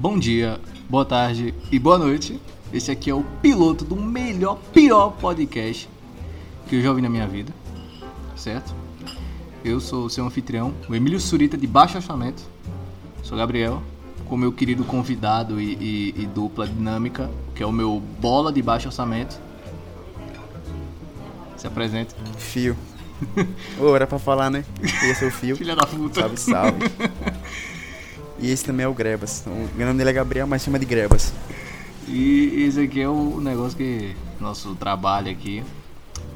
Bom dia, boa tarde e boa noite. Esse aqui é o piloto do melhor, pior podcast que eu já ouvi na minha vida, certo? Eu sou o seu anfitrião, o Emílio Surita de Baixo Orçamento. Sou Gabriel, com meu querido convidado e, e- e dupla dinâmica, que é o meu bola de baixo orçamento. Se apresenta. Fio. Ô, era pra falar, né? Esse é o Fio. Filha da puta. Salve, salve. E esse também é o Grebas. O nome dele é Gabriel, mas chama de Grebas. E esse aqui é o negócio que nosso trabalho aqui.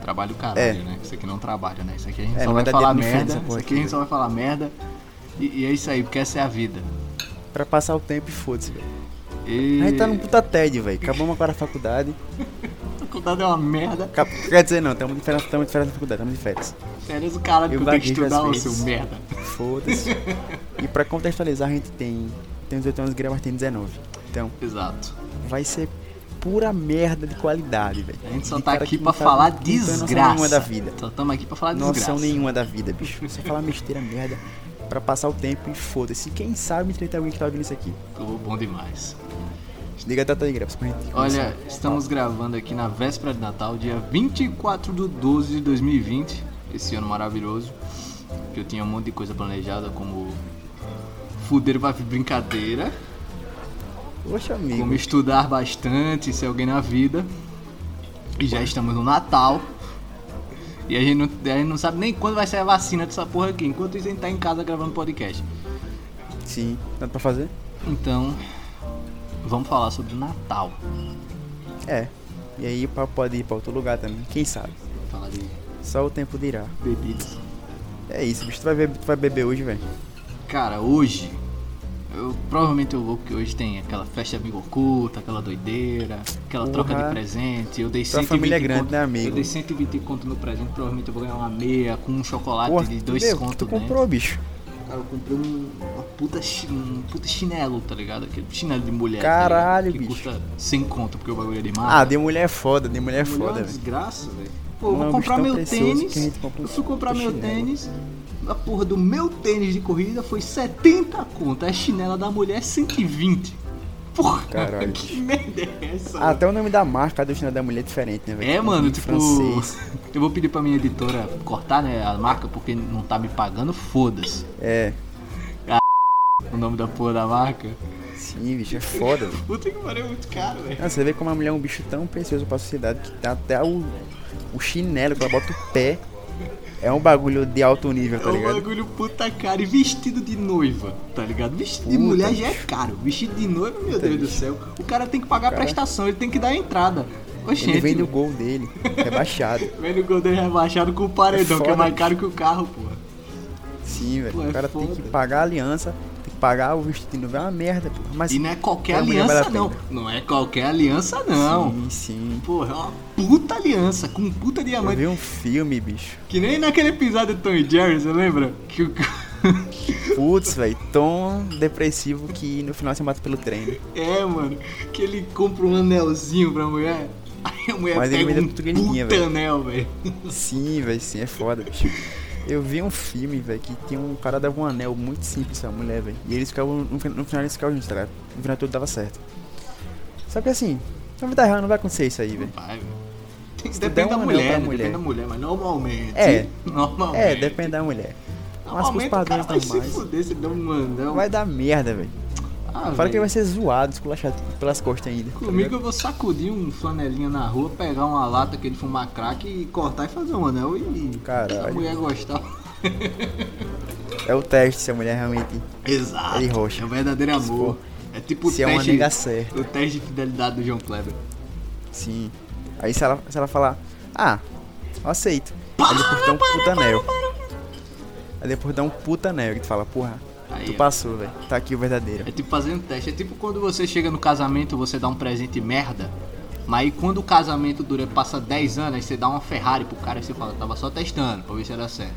Trabalho caralho, É. né? Isso aqui não trabalha, né? Isso aqui a gente É, só vai falar merda. Isso aqui a gente só vai falar merda. E, e é isso aí, porque essa é a vida. Pra passar o tempo e foda-se, velho. E... A gente tá num puta TED, velho. Acabamos agora a faculdade. Faculdade é uma merda. Quer dizer, não, estamos de férias, estamos de férias na faculdade, estamos de férias. O cara que tenho que estudar, ô seu merda. Foda-se. e pra contextualizar, a gente tem. Tem 18 anos, Grebas tem 19. Então, Exato. vai ser pura merda de qualidade, velho. A gente só tá aqui pra tá- falar tem noção desgraça. nenhuma da vida. Só estamos aqui pra falar Noção desgraça. nenhuma da vida, bicho. Só falar besteira, merda. Pra passar o tempo e foda-se. Quem sabe me tem alguém que tá ouvindo isso aqui. Ficou bom demais. Liga a Grebas, pra gente começar. Olha, estamos gravando aqui na véspera de Natal, dia 24 de 12 de 2020, esse ano maravilhoso, que eu tinha um monte de coisa planejada, como fuder vai brincadeira, Poxa, amigo. como estudar bastante, ser alguém na vida, e já estamos no Natal, e a gente, não, a gente não sabe nem quando vai sair a vacina dessa porra aqui, enquanto isso a gente tá em casa gravando podcast. Sim, tanto pra fazer? Então, vamos falar sobre o Natal. É. E aí o papo pode ir pra outro lugar também. Quem sabe? Falar de Só o tempo dirá. bebidas. É isso, bicho. Tu vai, beber, tu vai beber hoje, velho. Cara, hoje, eu provavelmente eu vou, porque hoje tem aquela festa amigo oculta, aquela doideira, aquela troca de Porra. presente. Eu dei Tua 120 família é grande, conto, né, amigo? Eu dei 120 conto no presente, provavelmente eu vou ganhar uma meia com um chocolate Porra, de dois meu, contos. tu dentro. comprou, bicho. Cara, eu comprei um, uma puta, chi- um puta chinelo, tá ligado? Aquele chinelo de mulher. tá Caralho, ligado? Que bicho. custa 100 conto, porque o bagulho é de marca. Ah, de mulher é foda, de mulher é Mulher é foda, uma velho. desgraça, velho. Pô, eu vou é comprar meu tênis. Eu fui comprar meu chinelo. tênis. A porra do meu tênis de corrida foi 70 conto. A chinela da mulher é 120. Porra, Caralho, que merda é essa? Ah, até o nome da marca do chinelo da mulher é diferente, né, velho? é, mano, tipo. francês. Eu vou pedir pra minha editora cortar, né, a marca, porque não tá me pagando, foda-se. É. O nome da porra da marca. Sim, bicho, é foda. Puta que pariu, é muito caro, velho. Ah, Você vê como a mulher é um bicho tão precioso pra sociedade que tá até o, o chinelo que ela bota o pé. É um bagulho de alto nível, É tá um ligado? bagulho puta caro. E vestido de noiva, tá ligado? Vestido de Puta, mulher já é caro. Vestido de noiva, meu Deus do bicho. céu. O cara tem que pagar a Cara- prestação, ele tem que dar a entrada. Oxente, Ele vende o gol dele, rebaixado. Vende o Golden rebaixado com o paredão, É que é foda, mais caro que o carro, porra. Sim, velho. Pô, é o cara tem foda. que pagar a aliança, pagar o vestido de noiva. É uma merda, pô. Mas E não é qualquer mulher aliança, vale não. Não é qualquer aliança, não. Sim, sim. Porra, é uma puta aliança, com um puta Eu diamante. vi um filme, bicho. Que nem naquele episódio do Tom e Jerry, você lembra? Que o... Putz, velho, tão depressivo que no final você mata pelo treino. É, mano, que ele compra um anelzinho pra mulher. Aí a mulher Mas ele pega deu um puta anel, velho. Sim, velho, sim, é foda, bicho. Eu vi um filme, velho, que tinha um cara dava um anel muito simples pra mulher, velho. E eles ficavam, no, no final eles ficavam juntos, tá ligado? No final tudo dava certo. Só que assim, na vida real não vai acontecer isso aí, velho. Vai, Depende der da um mulher, né? mulher. depende da mulher, mas normalmente. É. Normalmente. É, depende da mulher. Mas pros Normalmente o cara padrões vai se normais. fuder se der um anel. Vai dar merda, velho. Ah, Fala que ele vai ser zoado, esculachado pelas costas ainda. tá Comigo ligado? eu vou sacudir um flanelinha na rua, pegar uma lata que ele fumar crack e cortar e fazer um anel e Caralho. se a mulher gostar. É o teste se a mulher realmente. Exato. Ele roxa. É o verdadeiro Se amor. É tipo o se é uma teste, nega certa. o teste de fidelidade do João Kleber. Sim. Aí se ela, se ela falar, ah, eu aceito. Aí depois dá um puta anel. Aí depois dá um puta anel que tu fala, porra, Aí, tu passou, velho. Tá aqui o verdadeiro. É tipo fazer um teste. É tipo quando você chega no casamento, você dá um presente merda. Mas aí quando o casamento dura, passa 10 anos, aí você dá uma Ferrari pro cara e você fala, tava só testando pra ver se era certo.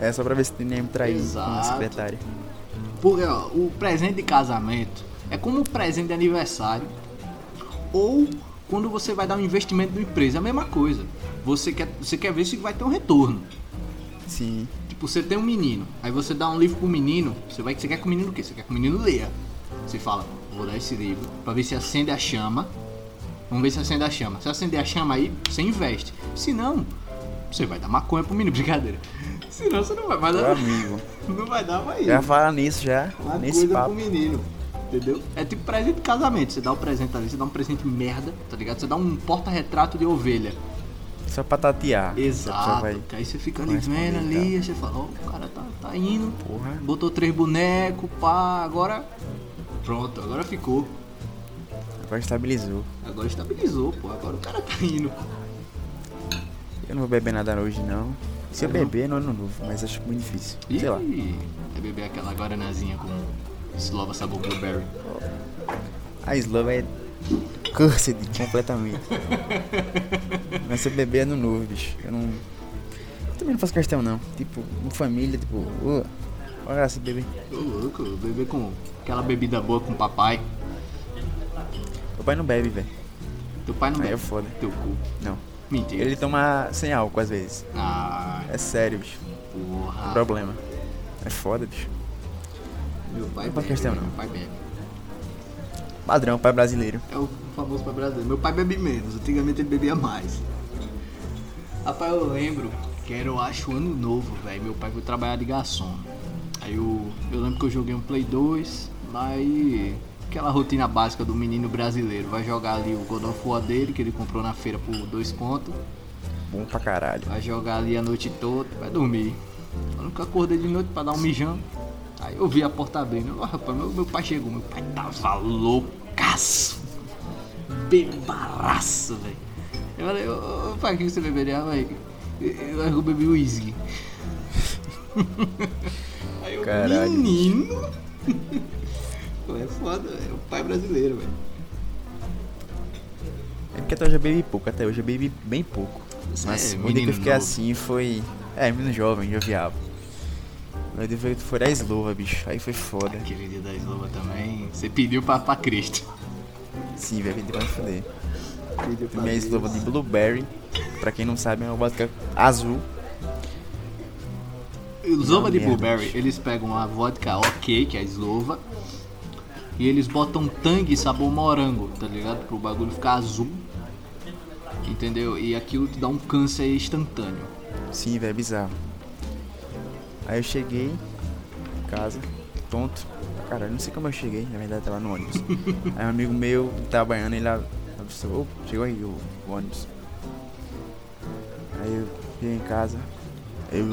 É só pra ver se tem nem trair com secretária. Porque ó, o presente de casamento é como um presente de aniversário ou quando você vai dar um investimento numa empresa, é a mesma coisa. Você quer, você quer ver se vai ter um retorno. Sim. Tipo, você tem um menino, aí você dá um livro pro menino, você vai você quer que o menino o quê? Você quer que o menino leia. Você fala, vou dar esse livro pra ver se acende a chama. Vamos ver se acende a chama. Se acender a chama aí, você investe. Se não, você vai dar maconha pro menino, brincadeira. Se não, você não vai, Meu dar. amigo. Não vai dar, vai ir. Já fala nisso já. Uma nesse coisa papo. pro menino. Entendeu? É tipo presente de casamento. Você dá o presente ali, você dá um presente merda, tá ligado? Você dá um porta-retrato de ovelha. Só pra tatear. Exato. vai- aí você fica ali vendo ali, e tal. aí você fala, ó, o cara tá, tá indo. Porra. Botou três bonecos, pá, agora. Pronto, agora ficou. Agora estabilizou. Agora estabilizou, pô. Agora o cara tá indo. Eu não vou beber nada hoje, não. Se eu Não? beber, no ano novo, mas acho muito difícil. Sei lá. Ih, É beber aquela guaranazinha com slova sabor blueberry. A Slova é cursed completamente. Mas se eu beber é no novo, bicho. Eu não. Eu também não faço questão, não. Tipo, em família, tipo, ô, olha se beber. Ô louco, beber com aquela bebida boa com o papai. Meu pai não bebe, velho. Teu pai não Aí é bebe. foda. Teu cu. Não. Mentira. Ele toma sem álcool às vezes. Ah, É sério, bicho. porra. Problema. É foda, bicho. Meu pai Não faz bebe, questão, meu não. pai bebe. Padrão, pai brasileiro. É o famoso pai brasileiro. Meu pai bebe menos, antigamente ele bebia mais. Rapaz, eu lembro que era, eu acho, ano novo, velho. Meu pai foi trabalhar de garçom. Aí eu, eu lembro que eu joguei um Play 2, aí aquela rotina básica do menino brasileiro. Vai jogar ali o God of War dele, que ele comprou na feira por dois contos. Bom pra caralho. Vai jogar ali a noite toda, vai dormir. Eu nunca acordei de noite pra dar um mijão. Aí eu vi a porta abrindo. Ó, rapaz, meu, meu pai chegou. Meu pai tava loucaço. Bebaraço, velho. Eu falei, ô, ô pai, o que você beberia? velho? Eu, bebi uísque. Aí eu, Caralho. menino. É foda, é o pai brasileiro, velho. É porque até hoje eu bebi pouco, até hoje eu bebi bem pouco. Mas é o dia que eu fiquei novo. assim foi. É, menino jovem, jovial. Mas dia foi, foi da eslova, bicho. Aí foi foda. Aquele dia da eslova também. Você pediu pra, pra Cristo. Sim, velho, pedi pra me fuder. Pediu pra Minha Deus. eslova de blueberry. Pra quem não sabe, é uma vodka azul. Slova de merda, blueberry, bicho. eles pegam a vodka ok, que é a slova, e eles botam tangue sabor morango, tá ligado? Pro bagulho ficar azul. Entendeu? E aquilo te dá um câncer instantâneo. Sim, velho, bizarro. Aí eu cheguei em casa, tonto. Cara, eu não sei como eu cheguei, na verdade tava no ônibus. aí um amigo meu trabalhando, ele avistou, "Ô, chegou aí o, o ônibus. Aí eu cheguei em casa, eu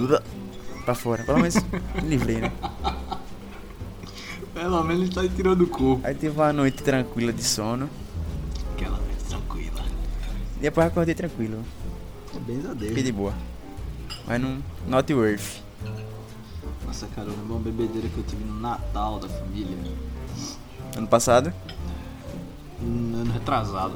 pra fora, pelo menos me livrei, né? Pelo menos ele tá tirando o corpo. Aí teve uma noite tranquila de sono, Aquela vez tranquila. e depois acordei tranquilo, Bem a fiquei Deus. de boa. Mas não, not worth. Nossa, cara, eu lembro uma bebedeira que eu tive no Natal da família. Ano passado, Um ano retrasado.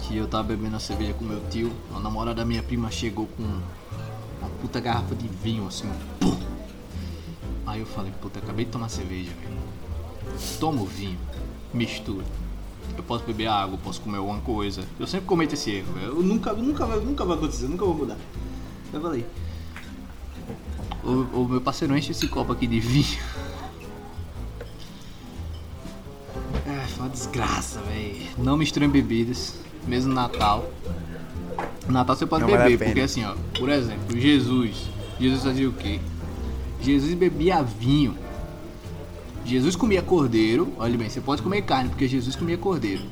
Que eu tava bebendo a cerveja com meu tio. A namorada da minha prima chegou com uma puta garrafa de vinho, assim, pum. Aí eu falei, puta, acabei de tomar cerveja, velho. Toma o vinho, mistura. Eu posso beber água, posso comer alguma coisa. Eu sempre cometo esse erro. Eu nunca, nunca, nunca vai acontecer, nunca vou mudar. Eu falei. O, o meu parceiro enche esse copo aqui de vinho. É, foi uma desgraça, velho. Não misturem bebidas, mesmo Natal. Natal você pode Não vale beber, pena. porque assim, ó, por exemplo, Jesus. Jesus fazia o quê? Jesus bebia vinho. Jesus comia cordeiro. Olha bem, você pode comer carne, porque Jesus comia cordeiro.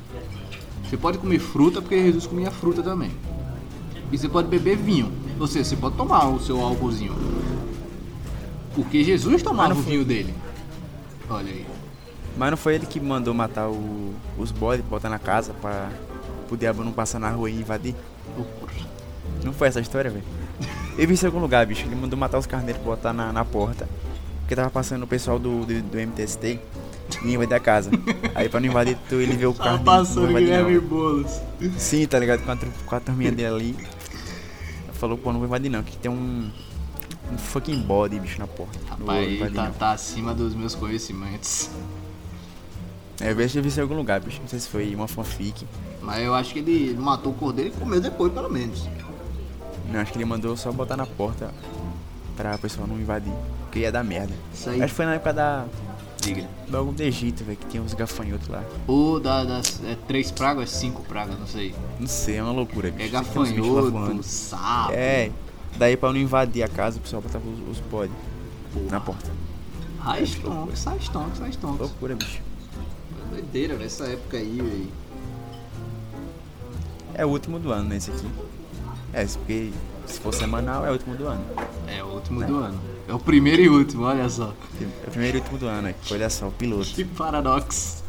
Você pode comer fruta, porque Jesus comia fruta também. E você pode beber vinho. Ou seja, você pode tomar o seu álcoolzinho. Porque Jesus tomava o vinho dele. Olha aí. Mas não foi ele que mandou matar o- os bodes, botar na casa pra o diabo não passar na rua e invadir? Loucura. Não foi essa história, velho? Eu vi isso em algum lugar, bicho. Ele mandou matar os carneiros e botar na, na porta. Porque tava passando o pessoal do, do, do MTST e invadir a casa. Aí pra não invadir, tu, ele vê o Tava carneiro. passando invadir, Guilherme. Boulos. Sim, tá ligado? Com a, com a turminha dele ali. Falou, pô, não vou invadir não, que tem um. Um fucking body, bicho, na porta. Rapaz, invadir, tá, tá acima dos meus conhecimentos. É, eu eu vi isso em algum lugar, bicho. Não sei se foi uma fanfic. Mas eu acho que ele matou o cordeiro e comeu depois, pelo menos. Não, acho que ele mandou só botar na porta pra pessoa não invadir. Porque ia dar merda. Isso aí. Acho que foi na época da. Diga. Bagulho do Egito, velho, que tinha uns gafanhotos lá. Ou da, das é, três pragas, cinco pragas, não sei. Não sei, é uma loucura, bicho. É tem gafanhoto, sapo. É, daí pra não invadir a casa, o pessoal botava os, os bode na porta. Raiz stonks, sai stonks, sai stonks. Loucura, bicho. Doideira, velho, essa época aí, velho. É o último do ano, né, esse aqui. É, porque se for semanal, é o último do ano. É o último do ano. É o primeiro e último, olha só. É o primeiro e último do ano, olha só, o piloto. Que paradoxo.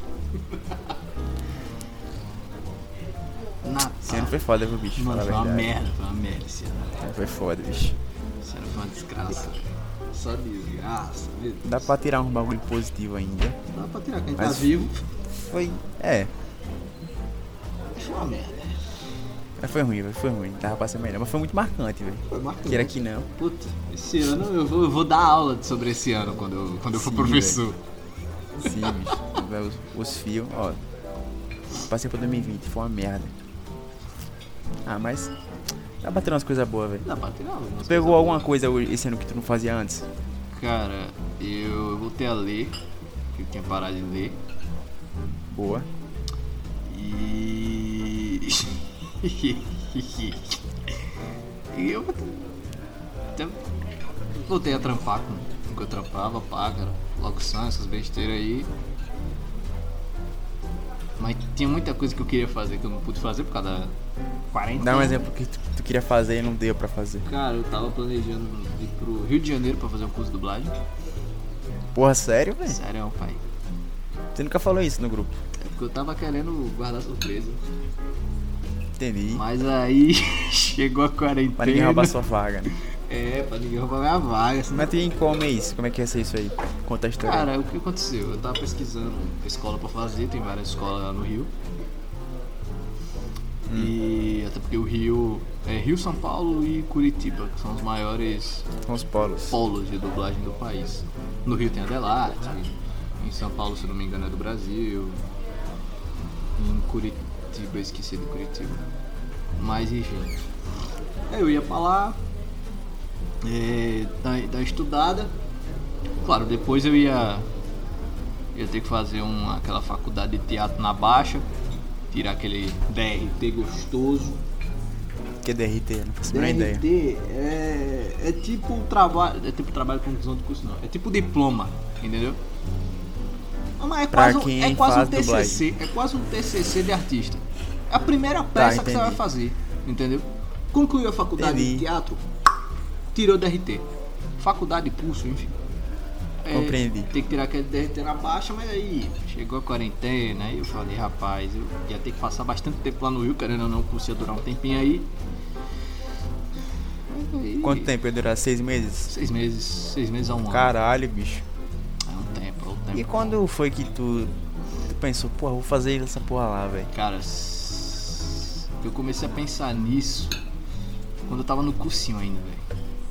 Esse ano foi foda, viu, bicho? Mano, foi uma merda, foi uma merda esse ano. Foi foda, bicho. Esse ano foi uma desgraça. Só desgraça, meu Deus. Dá pra tirar um bagulho positivo ainda. Dá pra tirar, quem tá Mas- vivo, Foi. É, foi uma merda. mas foi ruim, velho. Foi ruim. Dava pra ser melhor. Mas foi muito marcante, velho. Foi marcante. Queira que não. Puta, esse ano eu vou, eu vou dar aula sobre esse ano quando eu, quando eu for Sim, professor. Sim, bicho. Os, os fios, ó. Passei pra 2020, foi uma merda. Ah, mas. Pra tirar umas coisas boas, velho. Algumas Tu coisas pegou boas. alguma coisa hoje- esse ano que tu não fazia antes? Cara, eu voltei a ler, que eu tinha parado de ler. Boa. E. e eu voltei a trampar com com o que eu trampava, pá, cara. Locução, essas besteiras aí. Mas tinha muita coisa que eu queria fazer que eu não pude fazer por causa da quarentena. Dá um exemplo que tu, tu queria fazer e não deu pra fazer. Cara, eu tava planejando ir pro Rio de Janeiro pra fazer um curso de dublagem. Porra, sério, velho? Sério, pai. Você nunca falou isso no grupo. É porque eu tava querendo guardar surpresa. Entendi. Mas aí chegou a quarentena. Pra ninguém roubar sua vaga, né? É, pra ninguém roubar minha vaga. senão- Mas tem como é isso? Como é que ia ser isso aí? Conta a história. Cara, o que aconteceu? Eu tava pesquisando escola pra fazer, tem várias escolas lá no Rio. E até porque o Rio é Rio, São Paulo e Curitiba, que são os maiores os polos. polos de dublagem do país. No Rio tem Adelaide, em São Paulo, se não me engano, é do Brasil. Em Curitiba, eu esqueci do Curitiba. Mas enfim. Aí eu ia pra lá, é, dar, dar estudada. Claro, depois eu ia, ia ter que fazer uma, aquela faculdade de teatro na baixa, tirar aquele DRT gostoso. Que é DRT? Não faço a ideia. DRT é, é tipo um trabalho. É tipo trabalho com conclusão de curso, não. É tipo diploma, entendeu? Mas é Pra quase, um- é quase um faz dublagem. TCC. É quase um TCC de artista. É a primeira peça que você vai fazer, entendeu? Concluiu a faculdade Entendi. de teatro, tirou DRT. Faculdade, curso, enfim. É, Compreendi. Tem que tirar aquele na baixa, mas aí chegou a quarentena, aí eu falei, rapaz, eu ia ter que passar bastante tempo lá no Rio, querendo ou não, o curso ia durar um tempinho aí. Aí, Quanto tempo ia durar? Seis meses? Seis meses, seis meses a um ano. Caralho, bicho. É um tempo, é um tempo. E quando foi que tu, tu pensou, porra, vou fazer essa porra lá, velho? Cara, eu comecei a pensar nisso quando eu tava no cursinho ainda, velho.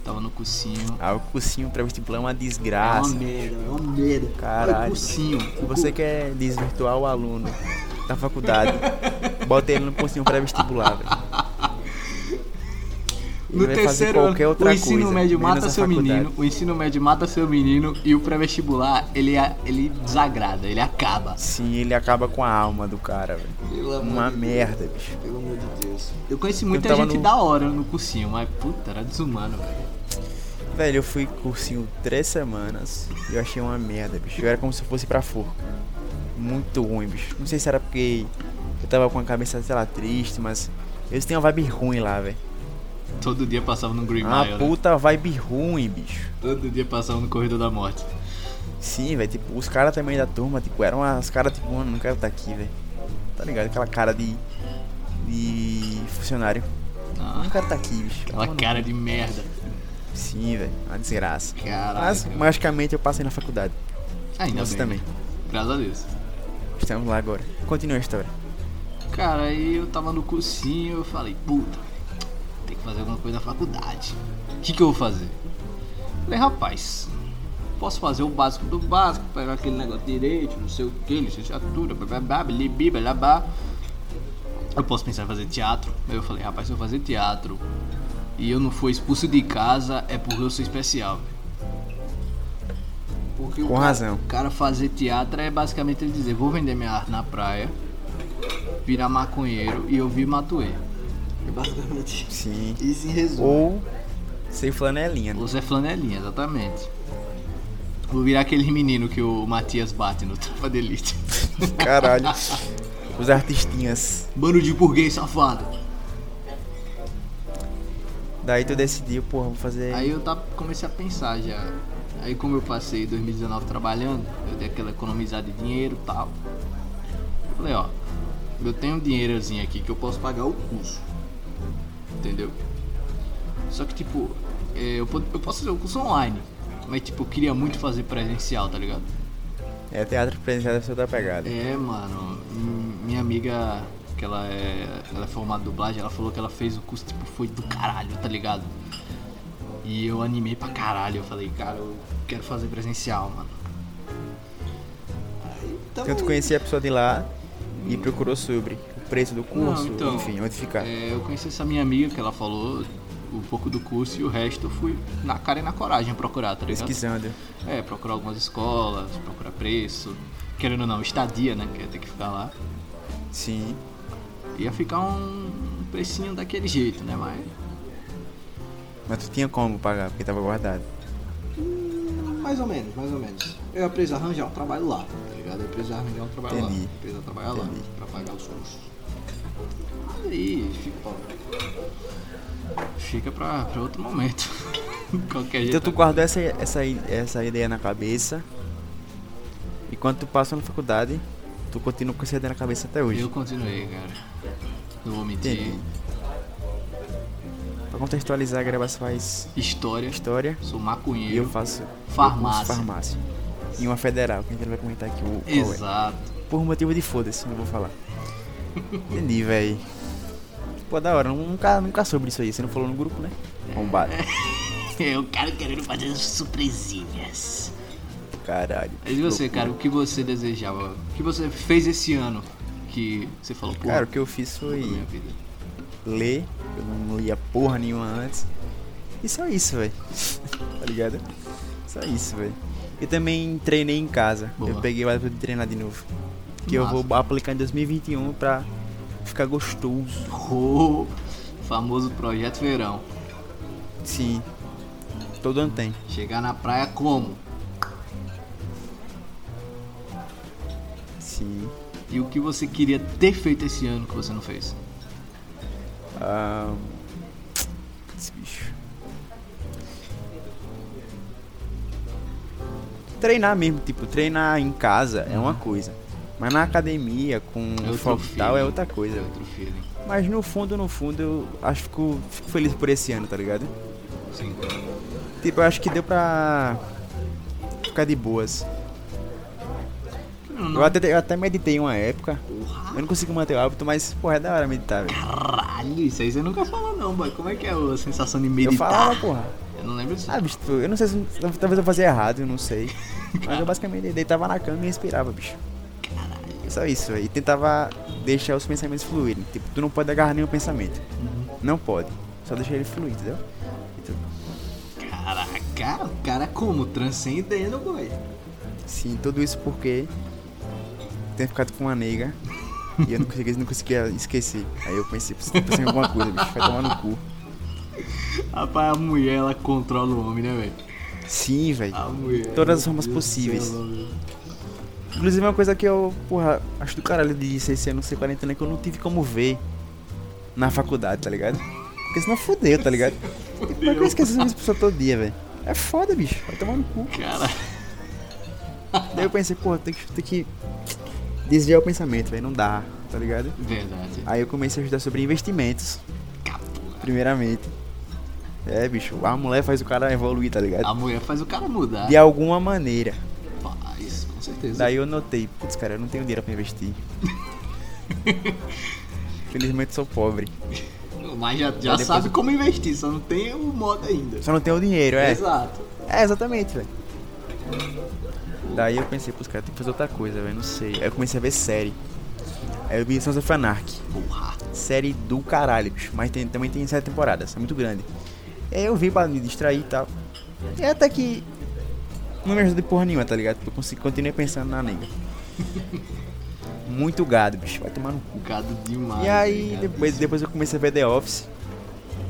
Tava no cursinho. Ah, o cursinho pré-vestibular é uma É uma desgraça. merda, é uma merda. Caralho. Cursinho. Se você quer desvirtuar o aluno da faculdade, bota ele no cursinho pré-vestibular, velho. Ele No vai terceiro ano, qualquer outra o ensino coisa, médio mata seu faculdade. menino, o ensino médio mata seu menino e o pré-vestibular, ele, a- ele desagrada, ele acaba. Sim, ele acaba com a alma do cara, velho. Uma de merda, bicho. Pelo amor de Deus. Eu conheci muita tava gente no- da hora no cursinho, mas puta, era desumano, velho. Velho, eu fui cursinho três semanas e eu achei uma merda, bicho. Eu era como se eu fosse pra forca. Muito ruim, bicho. Não sei se era porque eu tava com a cabeça, sei lá, triste, mas eles têm uma vibe ruim lá, velho. Todo dia passava no Green Uma Mile, né? puta vibe ruim, bicho. Todo dia passava no Corredor da Morte. Sim, velho, tipo, os caras também da turma, tipo, eram as caras, tipo, mano, não quero estar aqui, velho. Tá ligado? Aquela cara de. de funcionário. Ah, Não quero estar aqui, bicho. aquela Mano, cara de merda. Sim, velho, uma desgraça. Mas, magicamente, eu passei na faculdade. Ainda Você bem. também. Graças a Deus. Estamos lá agora. Continua a história. Cara, aí eu tava no cursinho, eu falei, puta, tem que fazer alguma coisa na faculdade. O que, que eu vou fazer? Falei, rapaz, posso fazer o básico do básico, pegar aquele negócio de direito, não sei o que, licenciatura, blá, blá blá blá blá. Eu posso pensar em fazer teatro. Aí eu falei, rapaz, se eu fazer teatro e eu não for expulso de casa, é porque eu sou especial. Porque o Com cara, razão. O cara fazer teatro é basicamente ele dizer, vou vender minha arte na praia, virar maconheiro e ouvir Matuê. É basicamente Sim. isso em resumo. Ou ser flanelinha. né? Ou Zé Flanelinha, exatamente. Vou virar aquele menino que o Matias bate no Tropa de Elite. Caralho. Os artistinhas. Bando de burguês safado. Daí tu decidiu, porra, vou fazer. Aí eu comecei a pensar já. Aí como eu passei 2019 trabalhando, eu dei aquela economizada de dinheiro e tal. Eu falei, ó, eu tenho um dinheirozinho aqui que eu posso pagar o curso. Entendeu? Só que tipo, é, eu, po- eu posso fazer o curso online. Mas tipo, eu queria muito fazer presencial, tá ligado? É teatro presencial deve ser outra pegada. É, mano, minha amiga, que ela é, ela é formada em dublagem, ela falou que ela fez o curso, tipo, foi do caralho, tá ligado? E eu animei pra caralho, eu falei, cara, eu quero fazer presencial, mano. Então, Então tu conhecia a pessoa de lá e procurou sobre o preço do curso, Não, então, enfim, onde ficar. É, eu conheci essa minha amiga que ela falou um pouco do curso e o resto eu fui na cara e na coragem procurar, tá ligado? Pesquisando. É, procurar algumas escolas, procurar preço, querendo ou não, estadia, né, que ia ter que ficar lá. Sim. Ia ficar um precinho daquele jeito, né, mas... Mas tu tinha como pagar, porque tava guardado. mais ou menos, mais ou menos. Eu ia precisar arranjar um trabalho lá, tá ligado? Eu ia precisar arranjar um trabalho Entendi. lá. Eu precisar trabalhar lá Entendi. pra pagar os cursos. Aí, fica, fica pra, pra outro momento. Qualquer jeito. Então tu guardou essa, essa, essa ideia na cabeça. E quando tu passa na faculdade, tu continua com essa ideia na cabeça até hoje. Eu continuei, cara. Não vou mentir. Entendi. Pra contextualizar, a Gravas faz História. história Sou e eu maconheiro. faço Farmácia. eu farmácia. E uma federal, que a gente vai comentar aqui o é. Exato. Por motivo de foda-se, não vou falar. Entendi, véi. Pô, da hora, nunca, nunca soube disso aí. Você não falou no grupo, né? Bombado. Eu quero querendo fazer surpresinhas. Caralho. E você, cara, o que você desejava? O que você fez esse ano que você falou, pô, Cara, o que eu fiz foi ler. Eu não lia porra nenhuma antes. E só isso, velho. tá ligado? Só isso, velho. E também treinei em casa. Boa. Eu peguei o hábito de treinar de novo. Que eu Massa. vou aplicar em 2021 pra ficar gostoso. O famoso projeto verão. Sim. Todo ano tem. Chegar na praia como? E o que você queria ter feito esse ano que você não fez? Ah, esse bicho. Treinar mesmo, tipo, treinar em casa é uma coisa. Mas na academia, com É foco tal, é outra coisa. É. Mas no fundo, no fundo, eu acho que fico, fico feliz por esse ano, tá ligado? Sim. Tipo, eu acho que deu pra ficar de boas. Não, Eu não. até, eu até meditei uma época. Porra, Eu não consigo manter o hábito, mas, porra, é da hora meditar, velho. caralho, isso aí você nunca falou não, boy. Como é que é a sensação de Eu meditar? falava, porra. Eu não lembro disso. Ah, bicho, eu não sei se. Talvez eu fazia errado, eu não sei. Mas eu basicamente deitava na cama e respirava, bicho. Só isso, velho. E tentava deixar os pensamentos fluírem. Tipo, tu não pode agarrar nenhum pensamento. Não pode. Só deixar ele fluir, entendeu? E tu- Caraca, o cara como? Transcendendo, boy. Sim, tudo isso porque tenho ficado com uma nega e eu não conseguia, não conseguia esquecer. Aí eu pensei, pensar em alguma coisa, bicho, vai tomar no cu. Rapaz, a mulher, ela controla o homem, né, velho? Sim, velho. Todas as formas possíveis. céu. Inclusive uma coisa que eu, porra, acho do caralho de ser esse ano ser quarentena é que eu não tive como ver na faculdade, tá ligado? Porque senão fudeu, tá ligado? Como é que eu esqueci essa pessoa todo dia, velho? É foda, bicho. Vai tomar no cu. Cara, Daí eu pensei, porra, tem que, tem que desviar o pensamento, velho. Não dá, tá ligado? verdade. Aí eu comecei a estudar sobre investimentos, primeiramente. É, bicho, a mulher faz o cara evoluir, tá ligado? A mulher faz o cara mudar. De alguma maneira. Faz, com certeza. Daí eu notei, putz, cara, eu não tenho dinheiro pra investir. Felizmente sou pobre. Mas já, já sabe eu- como investir, só não tem o modo ainda. Só não tenho o dinheiro, é. Exato. É, exatamente, velho. Daí eu pensei, putz, cara, tem que fazer outra coisa, velho, não sei. Aí eu comecei a ver série. Aí eu vi Sons of Anarchy. Porra. Série do caralho, bicho. Mas tem- também tem sete temporadas, é muito grande. Aí eu vi pra me distrair e tal. E até que não me ajuda de porra nenhuma, tá ligado? Eu continuei pensando na nega. Muito gado, bicho. Vai tomar no cu. Gado demais. E aí, né? depois, depois eu comecei a ver The Office.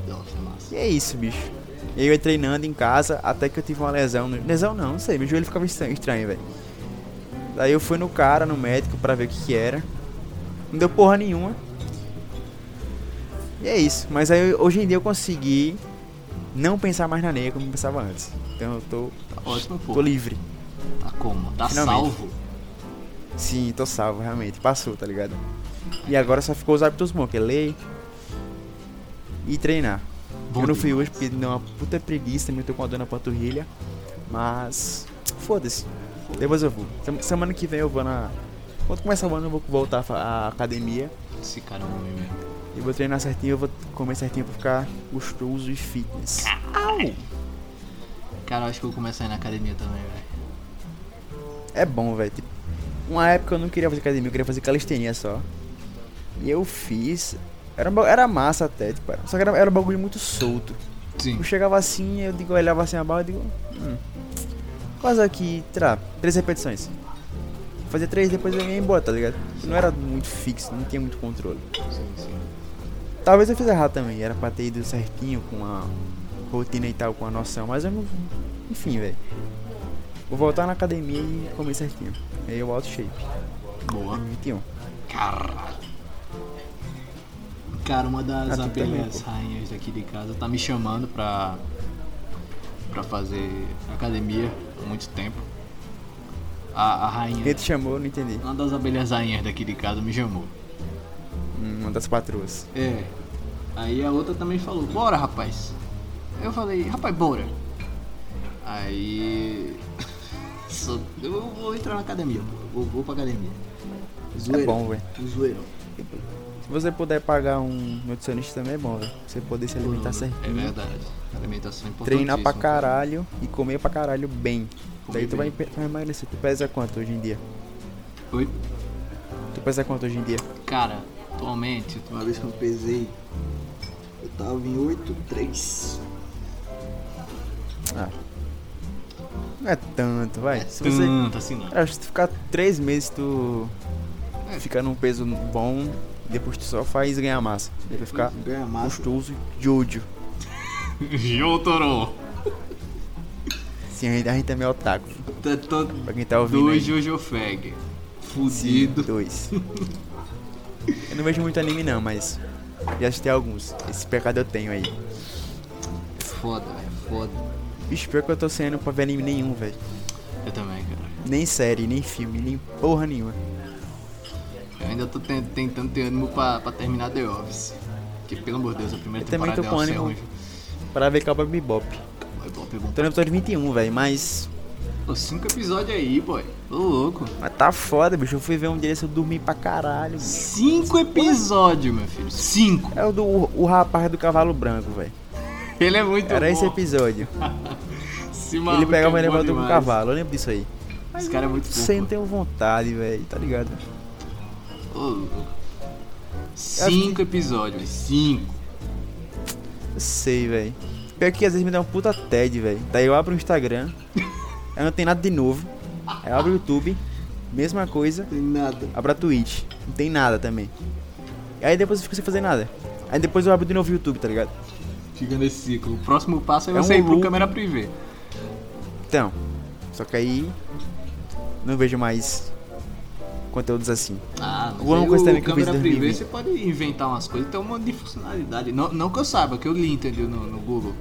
Nossa, massa. E é isso, bicho. E aí eu ia treinando em casa até que eu tive uma lesão. No... Lesão não, não sei. Meu joelho ficava estranho, estranho velho. Daí eu fui no cara, no médico, pra ver o que que era. Não deu porra nenhuma. E é isso. Mas aí hoje em dia eu consegui não pensar mais na nega como eu pensava antes. Então eu tô, ótimo, pô. tô livre. Tá como? Tá Finalmente. salvo. Sim, tô salvo, realmente. Passou, tá ligado? E agora só ficou os hábitos bons, que é ler e treinar. Bom eu não fui hoje porque deu uma puta preguiça, também tô com a dor na panturrilha. Mas. Foda-se. Depois eu vou. Sem- Semana que vem eu vou na. Quando começar o ano eu vou voltar à academia. Esse cara é um homem mesmo. E vou treinar certinho, eu vou comer certinho pra ficar gostoso e fitness. Cara, eu acho que eu vou começar a ir na academia também, velho. É bom, velho. Tipo, uma época eu não queria fazer academia, eu queria fazer calistenia só. E eu fiz. Era, era massa até, tipo, era- só que era, era um bagulho muito solto. Sim. Eu chegava assim, eu digo, eu olhava assim a barra e digo, hum, quase aqui, terá, três repetições. Fazia três, depois eu ia embora, tá ligado? Não era muito fixo, não tinha muito controle. Sim, sim. Talvez eu fiz errado também, era pra ter ido certinho com a rotina e tal, com a noção, mas eu não. Enfim, velho. Vou voltar na academia e comer certinho. Aí eu alto shape. Boa. 21. Caralho. Cara, uma das também, abelhas rainhas daqui de casa tá me chamando pra. pra fazer academia há muito tempo. A, a rainha. Quem te chamou, não entendi. Uma das abelhas rainhas daqui de casa me chamou. Hum, Uma das patroas. É. Aí a outra também falou, bora rapaz. Eu falei, rapaz, bora. Aí. eu vou entrar na academia, pô. Vou, vou pra academia. É bom, velho. Zoeirão. Se você puder pagar um nutricionista também é bom, velho. Você poder se alimentar É certinho. verdade. Alimentação é importante. Treinar pra caralho e comer pra caralho bem. Comer Daí tu vai, bem. pe- vai emagrecer. Tu pesa quanto hoje em dia? Oi? Tu pesa quanto hoje em dia? Cara, atualmente. Uma vez que eu pesei, eu tava em 8,3. Ah. Não é tanto, vai. Se você. Tanto assim não. Cara, se tu ficar três meses, tu É. fica num peso bom, depois tu só faz ganhar massa. Daí vai ficar Ganha massa. gostoso de ódio. Jotoro! Sim, a gente, a gente é meio otaku. Tá todo Pra quem tá ouvindo. do aí. Jojo Fag. Sim, Fudido. dois. eu não vejo muito anime não, mas já assisti alguns. Esse pecado eu tenho aí. Foda, velho. Foda. Bicho, pior que eu tô sendo pra ver anime nenhum, velho. Eu também, cara. Nem série, nem filme, nem porra nenhuma. Ainda tô ten- tentando ter ânimo pra, pra terminar The Office. Que pelo amor de Deus, a primeira Eu também temporada tô The com é ânimo. Para ver Cowboy Bebop. Vai bom, pegou Tô no episódio 21, velho, mas... Pô, cinco episódios aí, boy. Ô louco. Mas tá foda, bicho. Eu fui ver um dia eu dormi pra caralho. bicho. Cinco episódios, meu filho. Cinco. É o do o rapaz do cavalo branco, velho. Ele é muito Era bom. esse episódio. Ele pegava é e bom levava com o cavalo, eu lembro disso aí. Esse cara é muito bom. Sem ter vontade, velho, tá ligado? Cinco episódios, cinco. Eu sei, velho. Pior que às vezes me dá um puta TED, velho. Daí eu abro o Instagram, aí não tem nada de novo. Aí eu abro o YouTube, mesma coisa. Tem nada. Abro a Twitch, não tem nada também. E aí depois eu fico sem fazer nada. Aí depois eu abro de novo o YouTube, tá ligado? Fica nesse ciclo. O próximo passo é É você um ir pro câmera privê. Então, só que aí não vejo mais conteúdos assim. Ah, mas Uma aí coisa também que eu fiz privê 2020. você pode inventar umas coisas, tem um monte de funcionalidade. Não, não que eu saiba, que eu li, entendeu, no, no Google.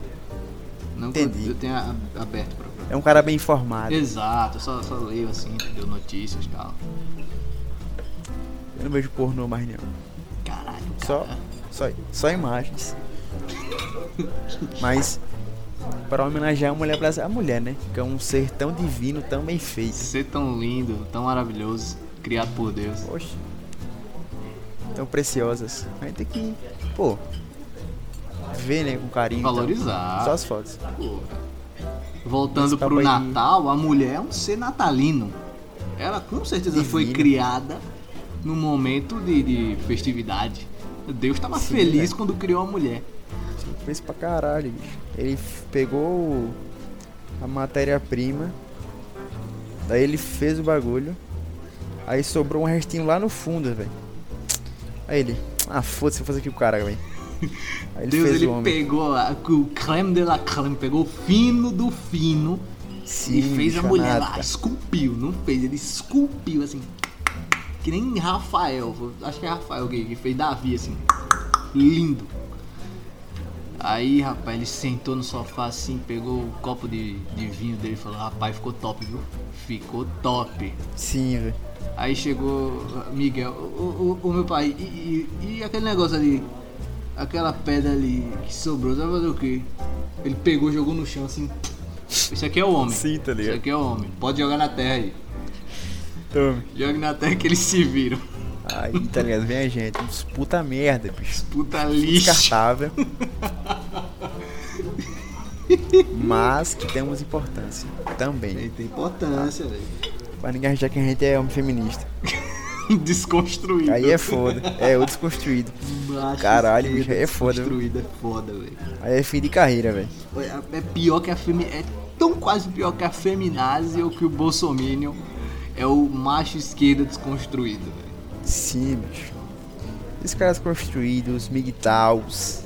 Não que eu- Entendi. eu tenha aberto pra... pra- É um cara bem informado. Exato, eu só, só leio assim, entendeu, notícias e tal. Eu não vejo pornô mais não. Caralho, Só, cara. só, só imagens. Mas para homenagear a mulher brasileira, a mulher, né? Que é um ser tão divino, tão bem feito. Ser tão lindo, tão maravilhoso, criado por Deus. Poxa. Tão preciosas. A gente tem que, pô, ver, né, com carinho. então. Valorizar. Só as fotos. Voltando pro aí- Natal, a mulher é um ser natalino. Ela com certeza foi Divino. criada num momento de, de festividade. Deus estava feliz né? quando criou a mulher. Fez pra caralho, bicho. Ele pegou a matéria-prima Daí ele fez o bagulho. Aí sobrou um restinho lá no fundo, velho. Aí ele, ah, foda-se, vou fazer aqui o cara, velho. Aí ele Deus, fez ele o homem. pegou a- o creme de la creme, pegou o fino do fino Sim, e fez a mulher lá, esculpiu, não fez, ele esculpiu assim. Que nem Rafael, acho que é Rafael que, fez Davi assim. Lindo. Aí, rapaz, ele sentou no sofá assim, pegou o copo de, de vinho dele e falou: Rapaz, ficou top, viu? Ficou top. Sim, velho. Aí chegou Miguel, o, o, o meu pai, e, e- e aquele negócio ali, aquela pedra ali que sobrou, sabe fazer o quê? Ele pegou, jogou no chão assim. Isso aqui é o homem. Sim, tá Isso ligado? aqui é o homem. Pode jogar na terra aí. Tome. Joga na terra que eles se viram. Aí, tá ligado? Vem a gente. Uns puta merda, bicho. Puta lixo. Descartável. Mas que temos importância também. Tem importância, velho. Pra ninguém achar que a gente é homem feminista. Desconstruído. Aí é foda. É o desconstruído. Macho Caralho, bicho, aí é foda? Desconstruído é foda, velho. Aí é fim de carreira, velho. É pior que a femi... É tão quase pior que a feminazi ou que o Bolsominion. É o macho esquerda desconstruído, velho. Sim, bicho. Esses caras construídos, migtaus.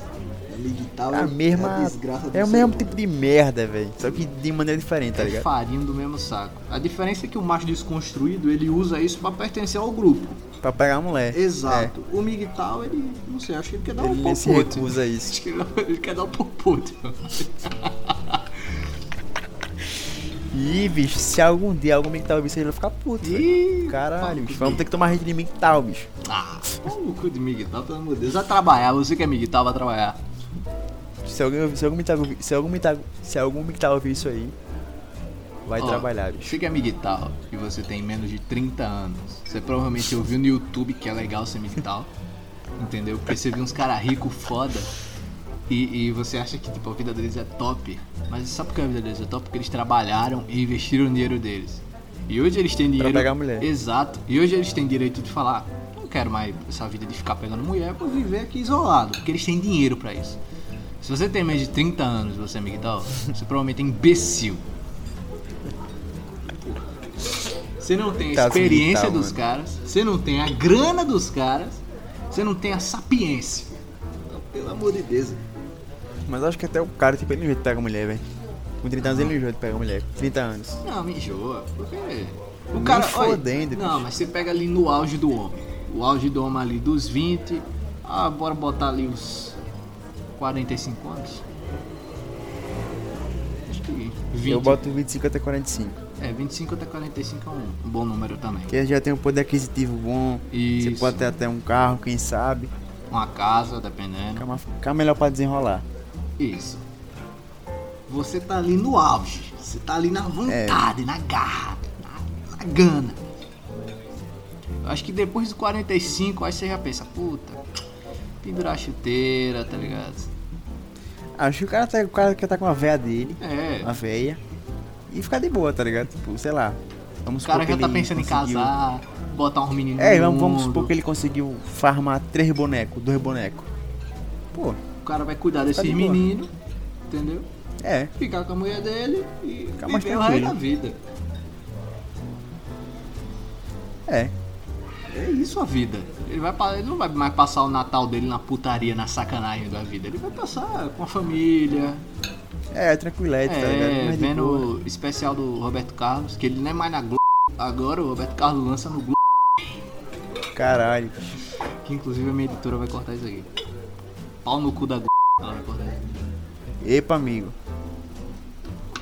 Militar É a mesma. a desgraça É o mesmo tipo de merda, velho. Só que de maneira diferente, tá É ligado? farinha do mesmo saco. A diferença é que o macho desconstruído, ele usa isso pra pertencer ao grupo. Pra pegar a mulher. Exato. O Migtal, ele, não sei, acho que ele quer dar É. um Ele se popote. recusa a isso. Acho que ele, ele quer dar um popote. Ih, bicho, se algum dia algum ouvir isso, ele vai ficar puto. Ih, Caralho, bicho. Vamos ter que tomar gente de migtal, bicho. Ah, no cu de Miguel, pelo amor de Deus. Vai trabalhar, você que é Miguel, vai trabalhar. Se alguém se algum migtal ouvir- se algum migtal, se algum migtal ouvir isso aí, vai Ó, trabalhar, bicho. É Miguel e você tem menos de 30 anos, você provavelmente ouviu no YouTube que é legal ser Miguel, entendeu? Porque você viu uns caras ricos foda e, e você acha que tipo, a vida deles é top. Mas sabe por que a vida deles é top? Porque eles trabalharam e investiram o dinheiro deles. E hoje eles têm dinheiro. pegar mulher. Exato. E hoje eles têm direito de falar: não quero mais essa vida de ficar pegando mulher, vou viver aqui isolado. Porque eles têm dinheiro pra isso. Se você tem mais de 30 anos e você é Miguel, você provavelmente é imbecil. Você não tem a Tá, experiência Miguel, dos caras, você não tem a grana dos caras, você não tem a sapiência. Pelo amor de Deus. Mas acho que até o cara, tipo, ele enjoa de pegar mulher, velho. Com 30 anos ele enjoa de pegar mulher. Com 30 anos. Não, me enjoa, porque. O cara. olha, fodendo, não, mas você pega ali no auge do homem. O auge do homem ali dos 20. Ah, bora botar ali os 45 anos. Acho que 20. Eu boto 25 até 45. É, 25 até 45 é um, bom número também. Porque já tem um poder aquisitivo bom. Você Isso. pode ter até um carro, quem sabe. Uma casa, dependendo. Fica, mais- fica melhor pra desenrolar. Isso. Você tá ali no auge. Você tá ali na vontade, na garra, na, na gana. Acho que depois dos 45, aí você já pensa, puta, pendurar a chuteira, tá ligado? Acho que o cara, tá, o cara quer tá com a véia dele, É, a véia, e ficar de boa, tá ligado? Tipo, sei lá. Vamos o cara já tá pensando em conseguiu- casar, botar uns meninos É, vamos, vamos supor que ele conseguiu farmar três bonecos, dois bonecos. Pô, O cara vai cuidar desses de boa. meninos, entendeu? é. Ficar com a mulher dele e Ficar mais viver o resto tranquilo. da vida. É. É isso a vida. Ele, vai, ele não vai mais passar o Natal dele na putaria, na sacanagem da vida. Ele vai passar com a família, É, tranquilete, tá ligado? é, de boa. vendo o especial do Roberto Carlos, que ele não é mais na Globo. Agora o Roberto Carlos lança no Globo, Caralho. que inclusive a minha editora vai cortar isso aqui. Pau no cu da Globo. Ela vai cortar isso. Epa, amigo.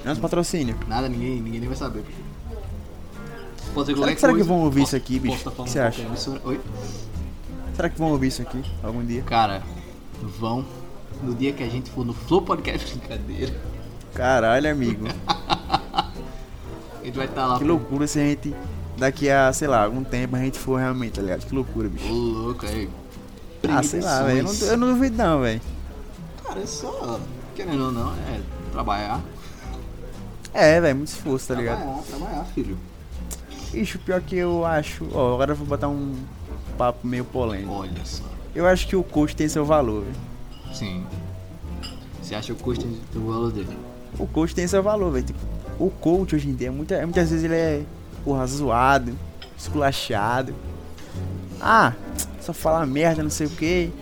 Nosso patrocínio. Nada, ninguém, ninguém nem vai saber. Ser Será qualquer que- será que coisa. vão ouvir isso aqui, bicho? tá O que você acha? emissora. Oi? Será que vão ouvir isso aqui algum dia? Cara, vão. No dia que a gente for no Flow Podcast Brincadeira, Caralho, amigo. a gente vai estar lá. Que loucura se a gente, daqui a, sei lá, algum tempo a gente for realmente, tá ligado? Que loucura, Ô, bicho. louco aí. Ah, sei lá, velho. Eu não, eu não duvido não, velho. Cara, é só Querendo ou não, é trabalhar. É, velho, muito esforço, tá ligado? trabalhar, trabalhar, filho. Ixi, o pior que eu acho. Ó, agora eu vou botar um papo meio polêmico. Olha só. Eu acho que o coach tem seu valor. Sim. Você acha o custo do valor dele? O coach tem seu valor, velho. Tipo, o coach hoje em dia, muita, muitas vezes ele é porra, zoado, esculachado. Ah, só fala merda, não sei o que.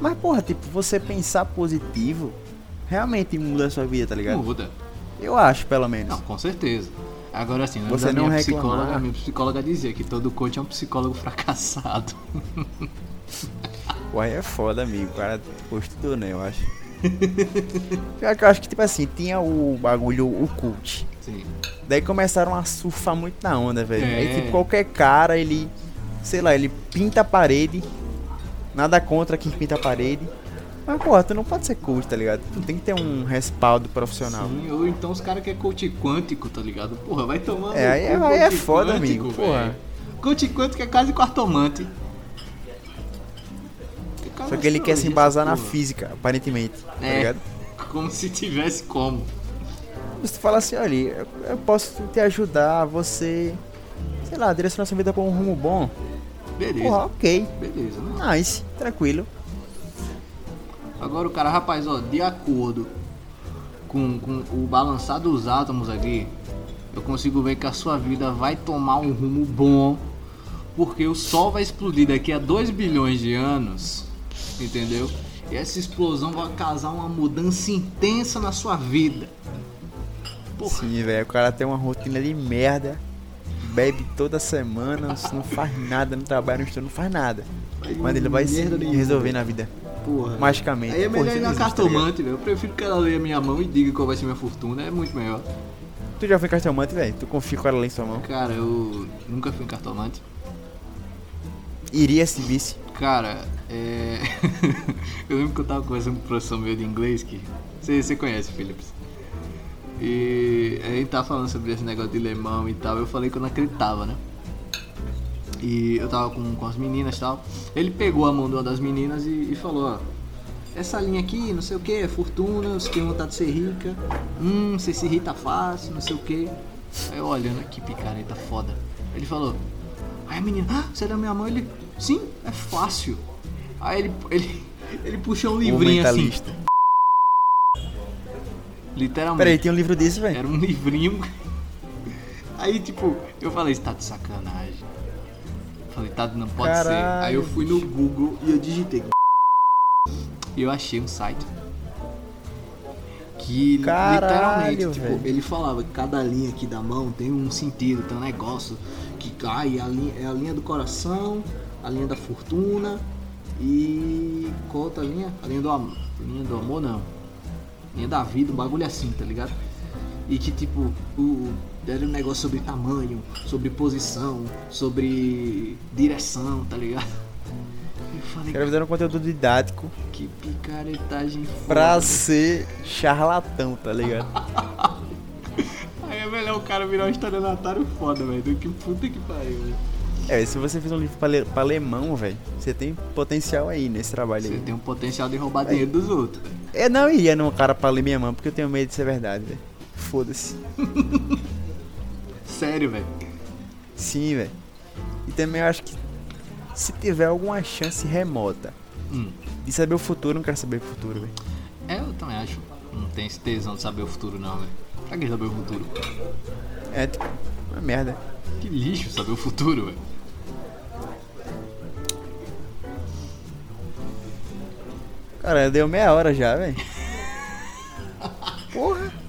Mas, porra, tipo, você pensar positivo realmente muda a sua vida, tá ligado? Muda. Eu acho, pelo menos. Não, com certeza. Agora assim, antes Você da não minha psicóloga, a minha psicóloga dizia que todo coach é um psicólogo fracassado. Aí é foda, amigo. O cara gostou, né, eu acho. Pior que eu acho que, tipo assim, tinha o bagulho, o cult. Sim. Daí começaram a surfar muito na onda, velho. É. Aí, tipo, qualquer cara, ele, sei lá, ele pinta a parede. Nada contra quem pinta a parede. Mas, porra, tu não pode ser coach, tá ligado? Tu tem que ter um respaldo profissional. Sim, ou então os caras que é coach quântico, tá ligado? Porra, vai tomando. É, aí é- cu, aí é foda, quântico, amigo, porra. Coach quântico é quase quartomante. Só que ele quer se embasar na física, aparentemente. Tá É. ligado? Como se tivesse como. Você fala assim, olha, eu, eu posso te ajudar, você, sei lá, direcionar sua vida pra um rumo bom. Beleza. Porra, ok. Beleza, né? Nice, tranquilo. Agora o cara, rapaz, ó, de acordo com, com o balançar dos átomos aqui, eu consigo ver que a sua vida vai tomar um rumo bom, porque o Sol vai explodir daqui a 2 bilhões de anos, entendeu? E essa explosão vai causar uma mudança intensa na sua vida. Porra, Sim, velho, o cara tem uma rotina de merda, bebe toda semana, não faz nada, não trabalha, não estuda, não faz nada. Mas ele vai se resolver na vida, Porra. magicamente. aí é melhor ir na cartomante, velho. Eu prefiro que ela leia minha mão e diga qual vai ser minha fortuna, é muito melhor. Tu já foi cartomante, velho? Tu confia com ela em sua mão? Cara, eu nunca fui em cartomante. Iria se visse. Cara, é... eu lembro que eu tava conversando com um professor meu de inglês que você, conhece, Philips. E a gente tava falando sobre esse negócio de lemão e tal. Eu falei que eu não acreditava, né? E eu tava com, com as meninas e tal. Ele pegou a mão de uma das meninas e, e falou: Ó, essa linha aqui, não sei o que, é fortuna, você tem vontade de ser rica. Hum, você se irrita fácil, não sei o que. Aí eu olhando aqui, picareta foda. Ele falou: Aí a menina, ah, você é da minha mãe? Ele, sim, é fácil. Aí ele, ele, ele puxou um livrinho assim, literalmente. Peraí, tem um livro desse, velho? Era um livrinho. Aí, tipo, eu falei, você tá de sacanagem. Falei, tá, não pode ser. Caralho, Aí eu fui no Google e eu digitei. E eu achei um site. Que Caralho, literalmente, tipo. Ele falava que cada linha aqui da mão tem um sentido, tem um negócio que cai, a linha, é a linha do coração, a linha da fortuna e qual outra linha? A linha do amor. Linha do amor não. Linha da vida, um bagulho assim, tá ligado? E que tipo, o, era um negócio sobre tamanho, sobre posição, sobre direção, tá ligado? Eu falei, fizeram um conteúdo didático que picaretagem foda. pra ser charlatão, tá ligado? Aí é melhor o cara virar um estelionatário foda, velho. Do que puta que pariu, velho. É, se você fizer um livro pra, le- pra alemão, velho, você tem potencial aí nesse trabalho Você aí. tem um potencial de roubar dinheiro dos outros. Eu não iria num cara pra ler minha mão, porque eu tenho medo de ser verdade, velho. Foda-se. Sério, velho. Sim, velho. E também eu acho que se tiver alguma chance remota Hum. de saber o futuro, eu não quero saber o futuro, velho. É, eu também acho. Não tem esse tesão de saber o futuro, não, velho. Pra que saber o futuro? É, tipo, uma merda. Que lixo saber o futuro, velho. Cara, deu meia hora já, velho.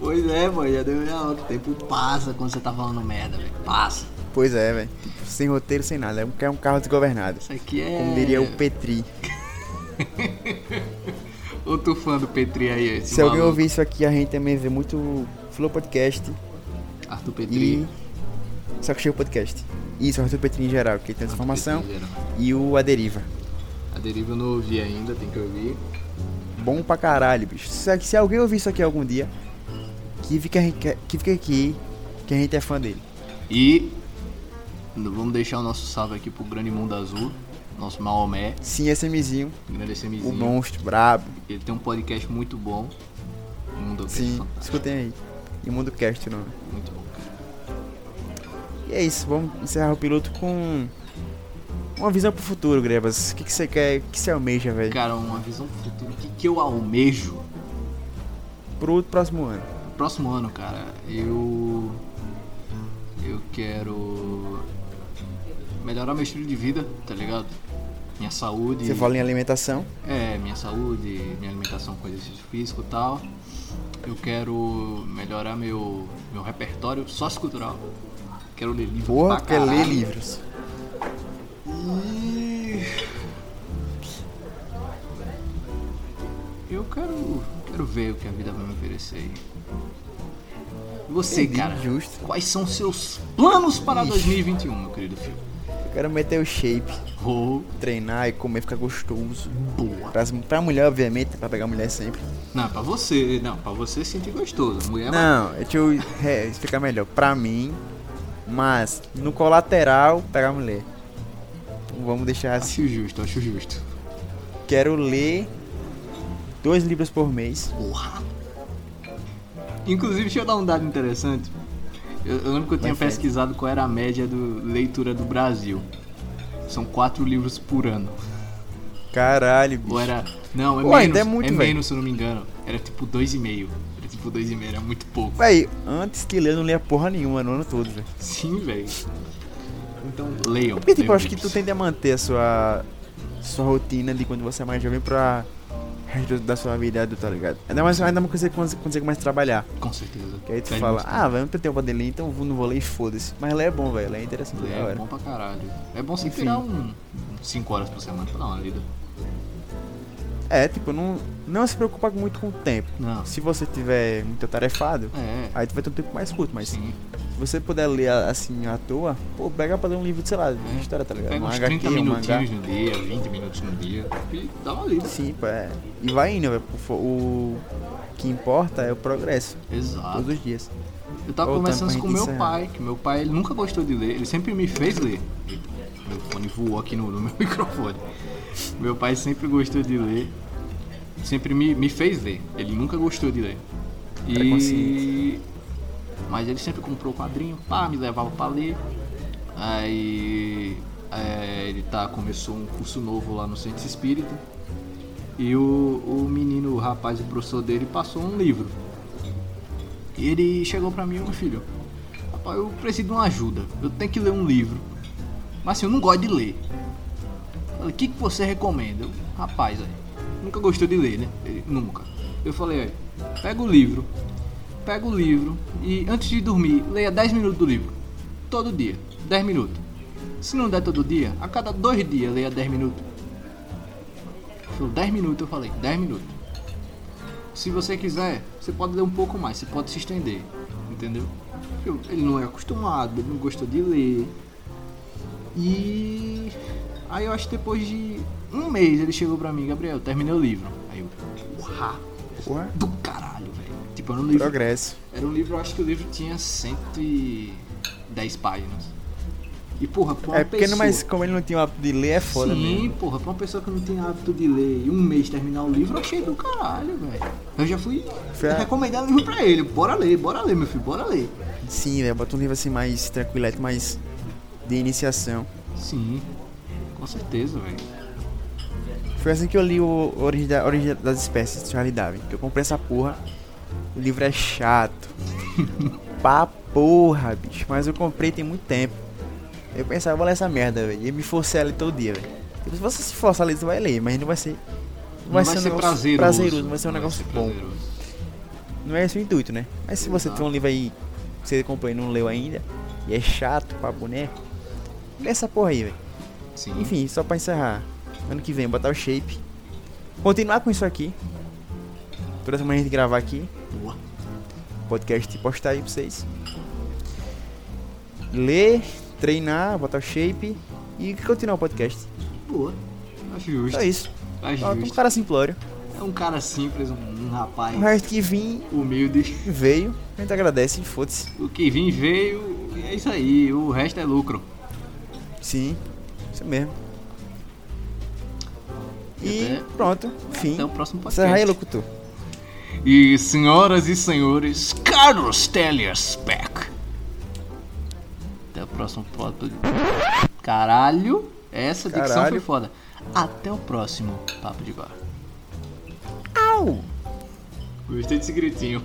Pois é, mano, já deu hora. O tempo Passa quando você tá falando merda, velho. Passa. Pois é, velho. Sem roteiro, sem nada. É um, é carro desgovernado. Isso aqui é. Como diria o Petri. Outro fã do Petri aí, esse Se alguém maluco. ouvir isso aqui, a gente também vê muito Flow Podcast Arthur Petri. e Só que chega o podcast. Isso, Arthur Petri em geral, que tem essa geral. E o A Deriva. A deriva eu não ouvi ainda, tem que ouvir. Bom pra caralho, bicho. Se, se alguém ouvir isso aqui algum dia, que fica, que fica aqui, que a gente é fã dele. E vamos deixar o nosso salve aqui pro Grande Mundo Azul, nosso Maomé, Sim, SMzinho, grande o monstro, brabo. Ele tem um podcast muito bom. Mundo Sim, fantástico. escutem aí. E Mundo Cast o nome. Muito bom, cara. E é isso, vamos encerrar o piloto com uma visão pro futuro, Grebas. O que, que você quer, o que você almeja, velho? Cara, uma visão pro futuro. O que, que eu almejo? Pro próximo ano. Próximo ano, cara, eu. Eu quero melhorar meu estilo de vida, tá ligado? Minha saúde. Você fala em alimentação. É, minha saúde, minha alimentação com exercício físico e tal. Eu quero melhorar meu, meu repertório sociocultural. Quero ler livros Porra, quer ler livros. E... Eu quero, quero ver o que a vida vai me oferecer aí. E você, Entendi, cara? justo. Quais são seus planos para Ixi. 2021, meu querido filho? Eu quero meter o shape, Oh, treinar e comer, ficar gostoso. boa. Pra, pra mulher, obviamente, pra pegar mulher sempre. Não, pra você, não, pra você sentir gostoso. Mulher vai- Não, deixa eu é, explicar melhor. Pra mim, mas no colateral, pegar mulher. Vamos deixar assim. Acho justo, acho justo. Quero ler dois livros por mês. Porra. Inclusive, deixa eu dar um dado interessante. Eu, eu lembro que eu tinha pesquisado qual era a média do leitura do Brasil. São quatro livros por ano. Caralho, bicho. Ou era. Não, é Pô, menos. ainda é muito, velho. menos, se eu não me engano. Era tipo dois e meio. Era tipo dois e meio, era muito pouco. Véi, antes que ler, eu não lia porra nenhuma no ano todo, velho. Sim, velho. Então, leiam. Porque, tipo, leiam eu acho que tu tende a manter a sua, sua rotina de quando você é mais jovem pra resto da sua vida adulta, tá ligado? Ainda mais, ainda mais quando você, a trabalhar. Com certeza. Que aí tu Perde fala, ah, velho, não tem tempo pra ler, então eu vou ler e foda-se. Mas ler é bom, velho, é interessante, da É bom pra caralho. É bom você tirar um 5 horas por semana pra dar uma lida. É, tipo, não, não se preocupar muito com o tempo. Não. Se você tiver muito atarefado, É. aí tu vai ter um tempo mais curto, mas Sim. se você puder ler assim à toa, pô, pega pra ler um livro, sei lá, de É. história, tá ligado? Pega uns HQ, 30 um mangá. minutinhos no dia, 20 minutos no dia e dá uma lida. Sim, pô, é. E vai indo, velho. O, que importa é o progresso, Exato. todos os dias. Eu tava Voltando conversando com meu encerrar. pai, que meu pai ele nunca gostou de ler, ele sempre me fez ler. Meu fone voou aqui no, no meu microfone. Meu pai sempre gostou de ler, sempre me, me fez ler. Ele nunca gostou de ler. E... Mas ele sempre comprou quadrinho, pá, me levava pra ler. Aí é, ele tá, começou um curso novo lá no Centro Espírita. E o, o menino, o rapaz, o professor dele, passou um livro. E ele chegou pra mim, meu filho, rapaz, eu preciso de uma ajuda. Eu tenho que ler um livro. Mas assim, eu não gosto de ler. O que, que você recomenda? Eu, rapaz, aí, nunca gostou de ler, né? Ele, nunca. Eu falei, aí, pega o livro, pega o livro e antes de dormir, leia 10 minutos do livro. Todo dia, 10 minutos. Se não der todo dia, a cada dois dias leia 10 minutos. Falou, 10 minutos, eu falei, 10 minutos. Se você quiser, você pode ler um pouco mais, você pode se estender, entendeu? Eu- Ele não é acostumado, ele não gostou de ler. E aí eu acho que depois de um mês ele chegou pra mim, Gabriel, terminei o livro. Aí eu, porra, Porra, do caralho, velho. Tipo, era um livro. progresso. Era um livro, eu acho que o livro tinha 110 páginas. E porra, pra uma É porque, não, pessoa... mas como ele não tinha o hábito de ler, é foda Sim, mesmo. porra, pra uma pessoa que não tem hábito de ler e um mês terminar o livro, eu achei do caralho, velho. Eu já fui a- recomendar o livro pra ele. Bora ler, bora ler, meu filho, bora ler. Sim, velho, bota um livro assim mais tranquilo, mais de iniciação. Sim, com certeza, velho. Foi assim que eu li o Origem, da- Origem das Espécies, de Charlie Darwin. Que eu comprei essa porra. O livro é chato. pra porra, bicho. Mas eu comprei tem muito tempo. Eu pensava, vou ler essa merda, velho. E me forcei a ler todo dia, velho. Tipo, se você se forçar a ler, você vai ler, mas não vai ser. Não vai, ser, um negócio prazeroso. prazeroso, não vai ser um Não negócio ser bom. prazeroso. Não é esse o intuito, né? Mas se você tem um livro aí que você comprou e não leu ainda, e é chato pra boneco, lê essa porra aí, velho. Sim. Enfim, só pra encerrar. Ano que vem, botar o shape. Continuar com isso aqui. Toda semana a gente gravar aqui. Boa. Podcast postar aí pra vocês. Ler, treinar, botar o shape e continuar o podcast. Boa. Acho justo. Só isso. Acho Só um justo. cara simplório. É um cara simples, um, um rapaz O resto que vim, humilde. veio. A gente agradece foda-se. O que vim veio e é isso aí. O resto é lucro. Sim, isso mesmo. E até- pronto, fim. Até o próximo podcast. Encerra aí, locutor. E senhoras e senhores, Carlos Telliers back. Até o próximo podcast. Caralho, essa dicção Caralho. foi foda. Até o próximo Papo de Bar. Au! Gostei desse gritinho.